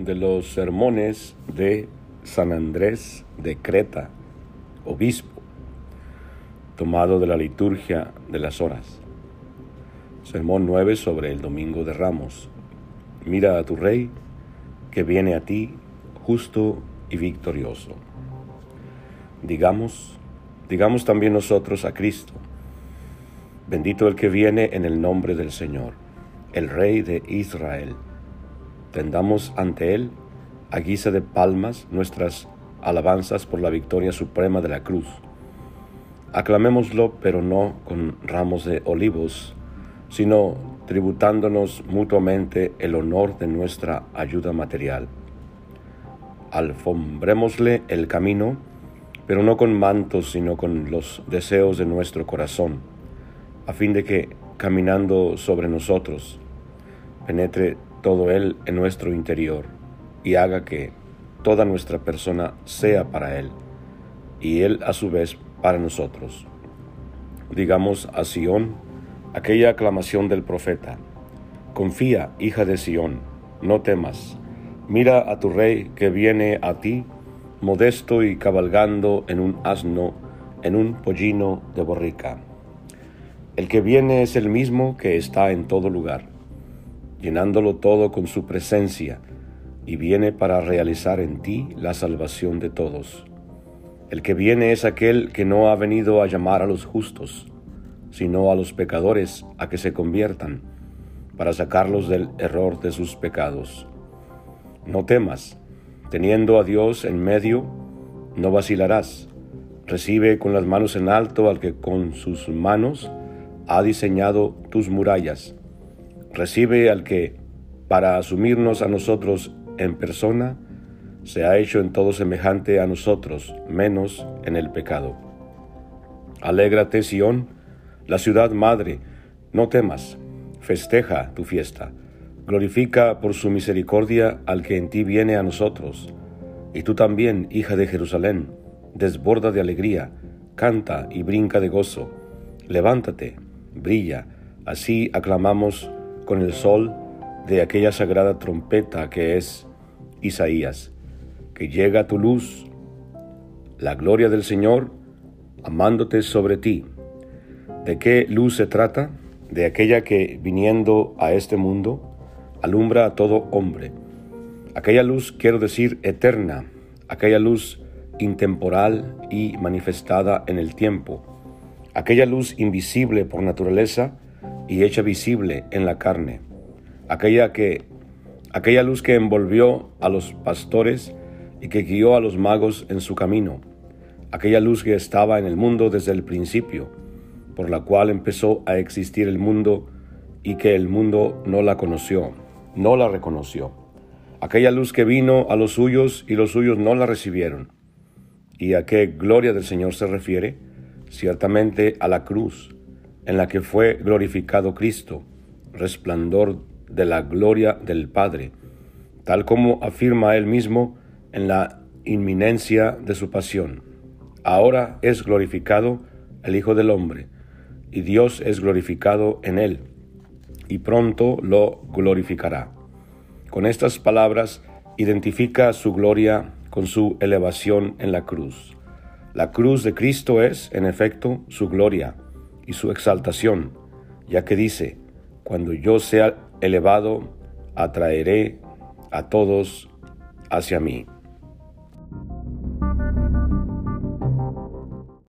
de los sermones de San Andrés de Creta, obispo, tomado de la liturgia de las horas. Sermón 9 sobre el Domingo de Ramos. Mira a tu Rey que viene a ti justo y victorioso. Digamos, digamos también nosotros a Cristo, bendito el que viene en el nombre del Señor, el Rey de Israel. Tendamos ante Él, a guisa de palmas, nuestras alabanzas por la victoria suprema de la cruz. Aclamémoslo, pero no con ramos de olivos, sino tributándonos mutuamente el honor de nuestra ayuda material. Alfombrémosle el camino, pero no con mantos, sino con los deseos de nuestro corazón, a fin de que, caminando sobre nosotros, penetre todo Él en nuestro interior y haga que toda nuestra persona sea para Él y Él a su vez para nosotros. Digamos a Sión aquella aclamación del profeta, Confía, hija de Sión, no temas, mira a tu rey que viene a ti, modesto y cabalgando en un asno, en un pollino de borrica. El que viene es el mismo que está en todo lugar llenándolo todo con su presencia, y viene para realizar en ti la salvación de todos. El que viene es aquel que no ha venido a llamar a los justos, sino a los pecadores a que se conviertan, para sacarlos del error de sus pecados. No temas, teniendo a Dios en medio, no vacilarás. Recibe con las manos en alto al que con sus manos ha diseñado tus murallas recibe al que, para asumirnos a nosotros en persona, se ha hecho en todo semejante a nosotros, menos en el pecado. Alégrate, Sión, la ciudad madre, no temas, festeja tu fiesta, glorifica por su misericordia al que en ti viene a nosotros. Y tú también, hija de Jerusalén, desborda de alegría, canta y brinca de gozo. Levántate, brilla, así aclamamos con el sol de aquella sagrada trompeta que es Isaías, que llega a tu luz, la gloria del Señor, amándote sobre ti. ¿De qué luz se trata? De aquella que, viniendo a este mundo, alumbra a todo hombre. Aquella luz, quiero decir, eterna, aquella luz intemporal y manifestada en el tiempo, aquella luz invisible por naturaleza, y hecha visible en la carne, aquella que aquella luz que envolvió a los pastores y que guió a los magos en su camino, aquella luz que estaba en el mundo desde el principio, por la cual empezó a existir el mundo y que el mundo no la conoció, no la reconoció. Aquella luz que vino a los suyos y los suyos no la recibieron. ¿Y a qué gloria del Señor se refiere? Ciertamente a la cruz en la que fue glorificado Cristo, resplandor de la gloria del Padre, tal como afirma él mismo en la inminencia de su pasión. Ahora es glorificado el Hijo del Hombre, y Dios es glorificado en él, y pronto lo glorificará. Con estas palabras identifica su gloria con su elevación en la cruz. La cruz de Cristo es, en efecto, su gloria y su exaltación, ya que dice, cuando yo sea elevado, atraeré a todos hacia mí.